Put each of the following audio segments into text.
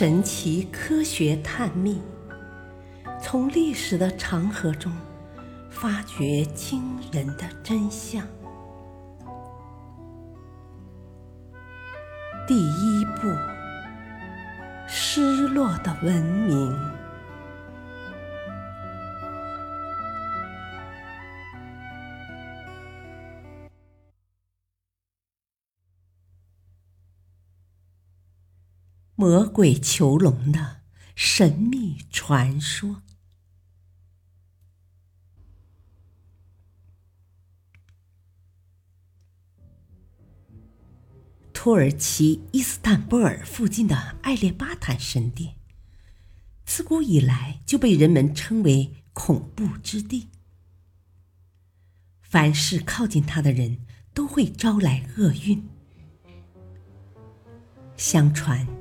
神奇科学探秘，从历史的长河中发掘惊人的真相。第一步：失落的文明。魔鬼囚笼的神秘传说。土耳其伊斯坦布尔附近的艾列巴坦神殿，自古以来就被人们称为恐怖之地。凡是靠近他的人都会招来厄运。相传。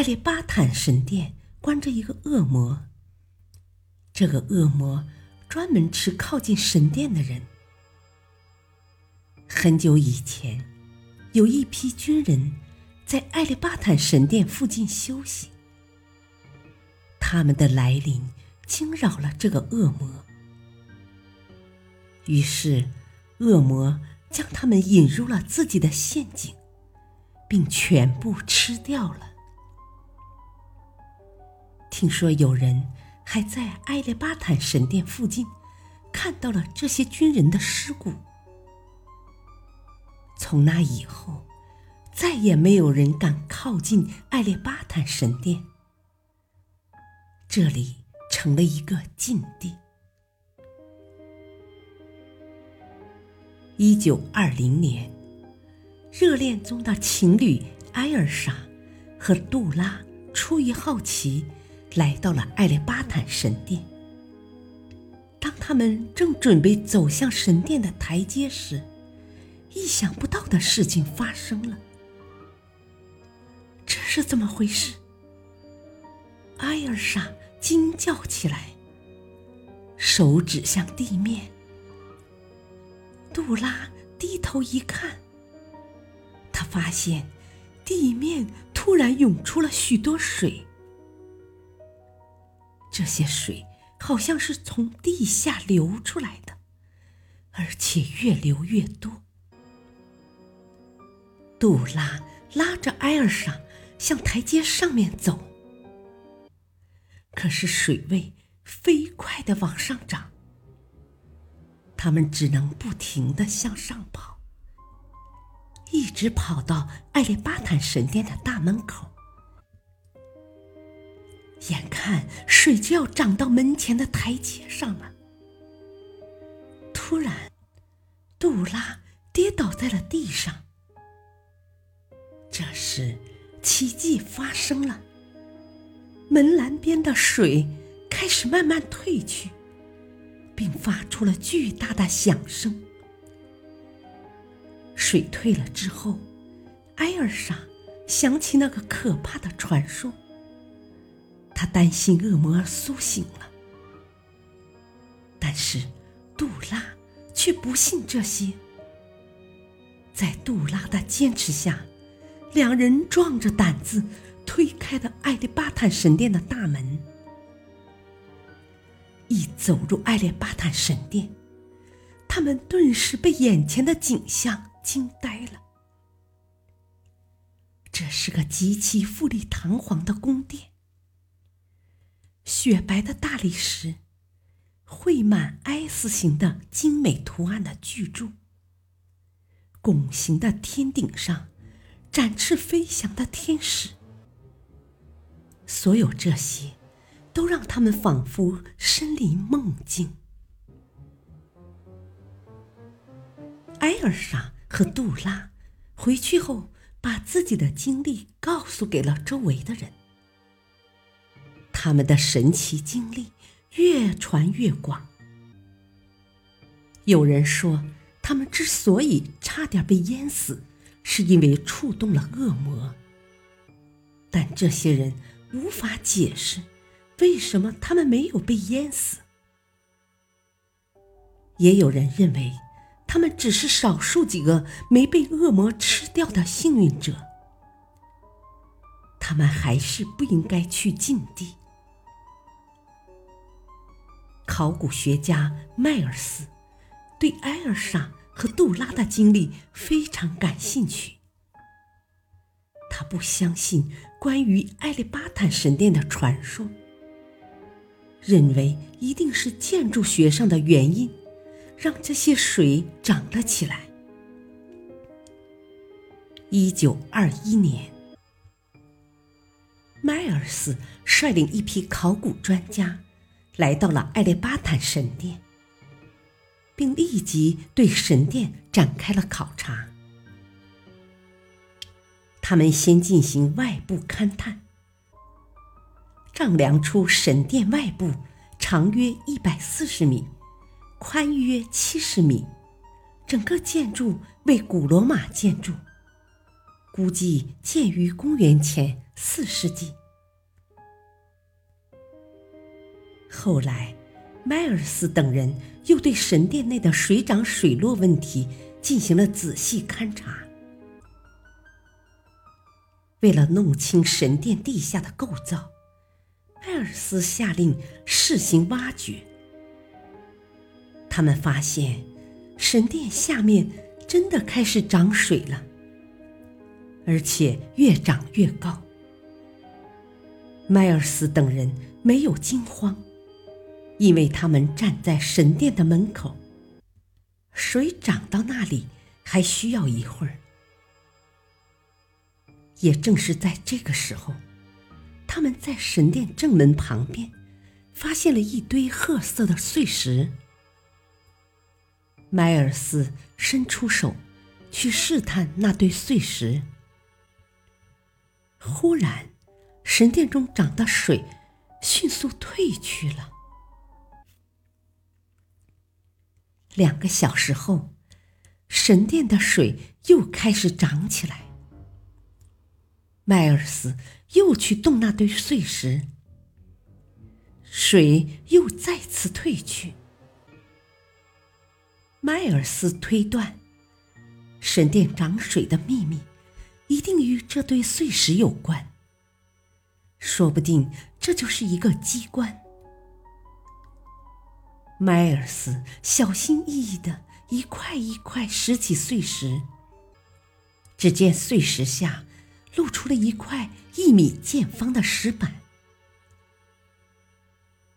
艾利巴坦神殿关着一个恶魔。这个恶魔专门吃靠近神殿的人。很久以前，有一批军人在艾利巴坦神殿附近休息。他们的来临惊扰了这个恶魔，于是恶魔将他们引入了自己的陷阱，并全部吃掉了。听说有人还在埃列巴坦神殿附近看到了这些军人的尸骨。从那以后，再也没有人敢靠近埃列巴坦神殿，这里成了一个禁地。一九二零年，热恋中的情侣埃尔莎和杜拉出于好奇。来到了艾列巴坦神殿。当他们正准备走向神殿的台阶时，意想不到的事情发生了。这是怎么回事？艾尔莎惊叫起来，手指向地面。杜拉低头一看，他发现地面突然涌出了许多水。这些水好像是从地下流出来的，而且越流越多。杜拉拉着埃尔莎向台阶上面走，可是水位飞快的往上涨，他们只能不停的向上跑，一直跑到艾利巴坦神殿的大门口。眼看水就要涨到门前的台阶上了，突然，杜拉跌倒在了地上。这时，奇迹发生了，门栏边的水开始慢慢退去，并发出了巨大的响声。水退了之后，埃尔莎想起那个可怕的传说。他担心恶魔苏醒了，但是杜拉却不信这些。在杜拉的坚持下，两人壮着胆子推开了艾列巴坦神殿的大门。一走入艾列巴坦神殿，他们顿时被眼前的景象惊呆了。这是个极其富丽堂皇的宫殿。雪白的大理石，绘满 S 形的精美图案的巨柱，拱形的天顶上展翅飞翔的天使，所有这些都让他们仿佛身临梦境。艾尔莎和杜拉回去后，把自己的经历告诉给了周围的人。他们的神奇经历越传越广。有人说，他们之所以差点被淹死，是因为触动了恶魔。但这些人无法解释，为什么他们没有被淹死。也有人认为，他们只是少数几个没被恶魔吃掉的幸运者。他们还是不应该去禁地。考古学家迈尔斯对艾尔莎和杜拉的经历非常感兴趣。他不相信关于埃利巴坦神殿的传说，认为一定是建筑学上的原因让这些水涨了起来。一九二一年，迈尔斯率领一批考古专家来到了艾利巴坦神殿，并立即对神殿展开了考察。他们先进行外部勘探，丈量出神殿外部长约一百四十米，宽约七十米，整个建筑为古罗马建筑。估计建于公元前四世纪。后来，迈尔斯等人又对神殿内的水涨水落问题进行了仔细勘察。为了弄清神殿地下的构造，迈尔斯下令试行挖掘。他们发现，神殿下面真的开始涨水了。而且越涨越高。迈尔斯等人没有惊慌，因为他们站在神殿的门口。水涨到那里还需要一会儿。也正是在这个时候，他们在神殿正门旁边发现了一堆褐色的碎石。迈尔斯伸出手去试探那堆碎石。忽然，神殿中涨的水迅速退去了。两个小时后，神殿的水又开始涨起来。迈尔斯又去动那堆碎石，水又再次退去。迈尔斯推断，神殿涨水的秘密。一定与这堆碎石有关，说不定这就是一个机关。迈尔斯小心翼翼的一块一块拾起碎石，只见碎石下露出了一块一米见方的石板。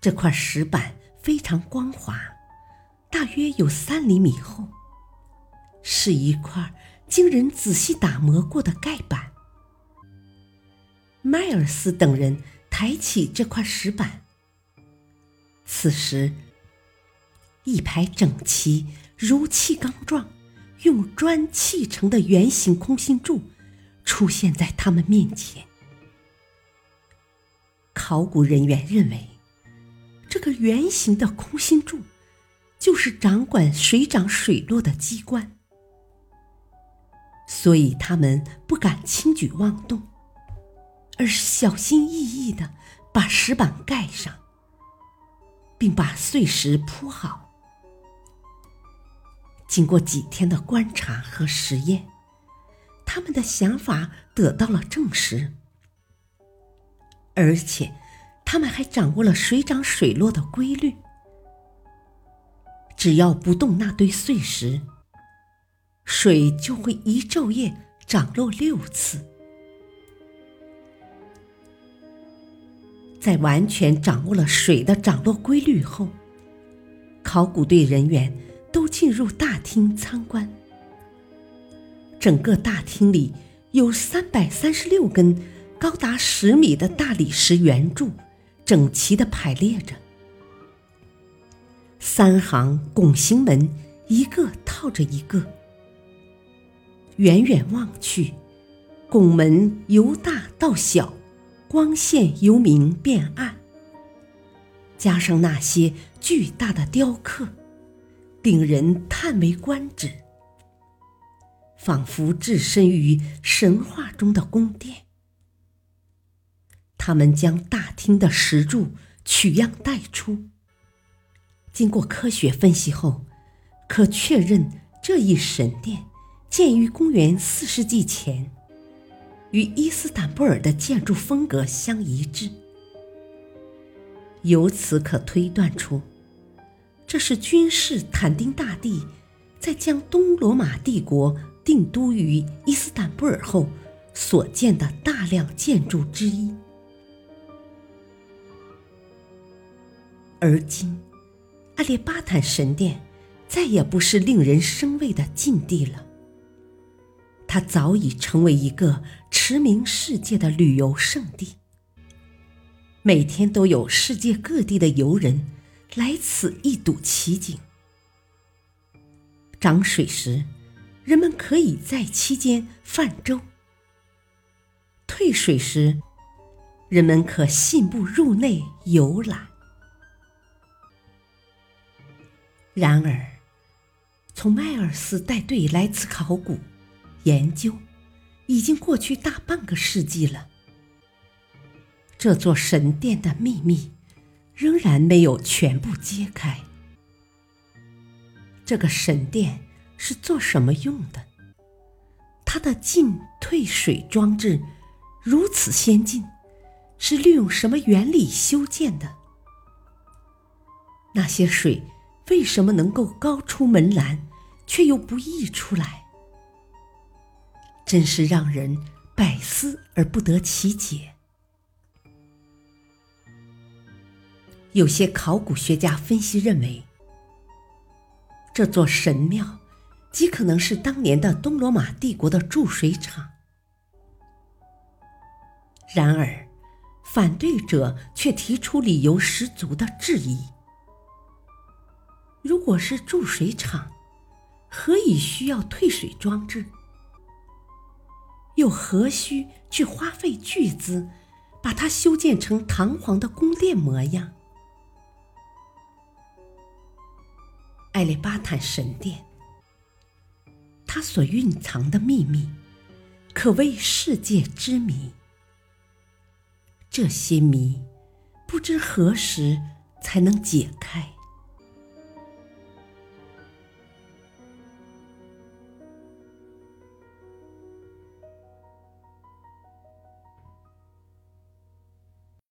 这块石板非常光滑，大约有三厘米厚，是一块。经人仔细打磨过的盖板。迈尔斯等人抬起这块石板，此时，一排整齐如气缸状、用砖砌成的圆形空心柱出现在他们面前。考古人员认为，这个圆形的空心柱就是掌管水涨水落的机关。所以他们不敢轻举妄动，而是小心翼翼的把石板盖上，并把碎石铺好。经过几天的观察和实验，他们的想法得到了证实，而且他们还掌握了水涨水落的规律。只要不动那堆碎石。水就会一昼夜涨落六次。在完全掌握了水的涨落规律后，考古队人员都进入大厅参观。整个大厅里有三百三十六根高达十米的大理石圆柱，整齐的排列着。三行拱形门，一个套着一个。远远望去，拱门由大到小，光线由明变暗。加上那些巨大的雕刻，令人叹为观止，仿佛置身于神话中的宫殿。他们将大厅的石柱取样带出，经过科学分析后，可确认这一神殿。建于公元四世纪前，与伊斯坦布尔的建筑风格相一致。由此可推断出，这是君士坦丁大帝在将东罗马帝国定都于伊斯坦布尔后所建的大量建筑之一。而今，阿列巴坦神殿再也不是令人生畏的禁地了。它早已成为一个驰名世界的旅游胜地，每天都有世界各地的游人来此一睹奇景。涨水时，人们可以在期间泛舟；退水时，人们可信步入内游览。然而，从迈尔斯带队来此考古、研究，已经过去大半个世纪了。这座神殿的秘密仍然没有全部揭开。这个神殿是做什么用的？它的进退水装置如此先进，是利用什么原理修建的？那些水？为什么能够高出门栏，却又不溢出来？真是让人百思而不得其解。有些考古学家分析认为，这座神庙极可能是当年的东罗马帝国的注水厂。然而，反对者却提出理由十足的质疑。如果是注水厂，何以需要退水装置？又何须去花费巨资，把它修建成堂皇的宫殿模样？艾利巴坦神殿，它所蕴藏的秘密，可谓世界之谜。这些谜，不知何时才能解开。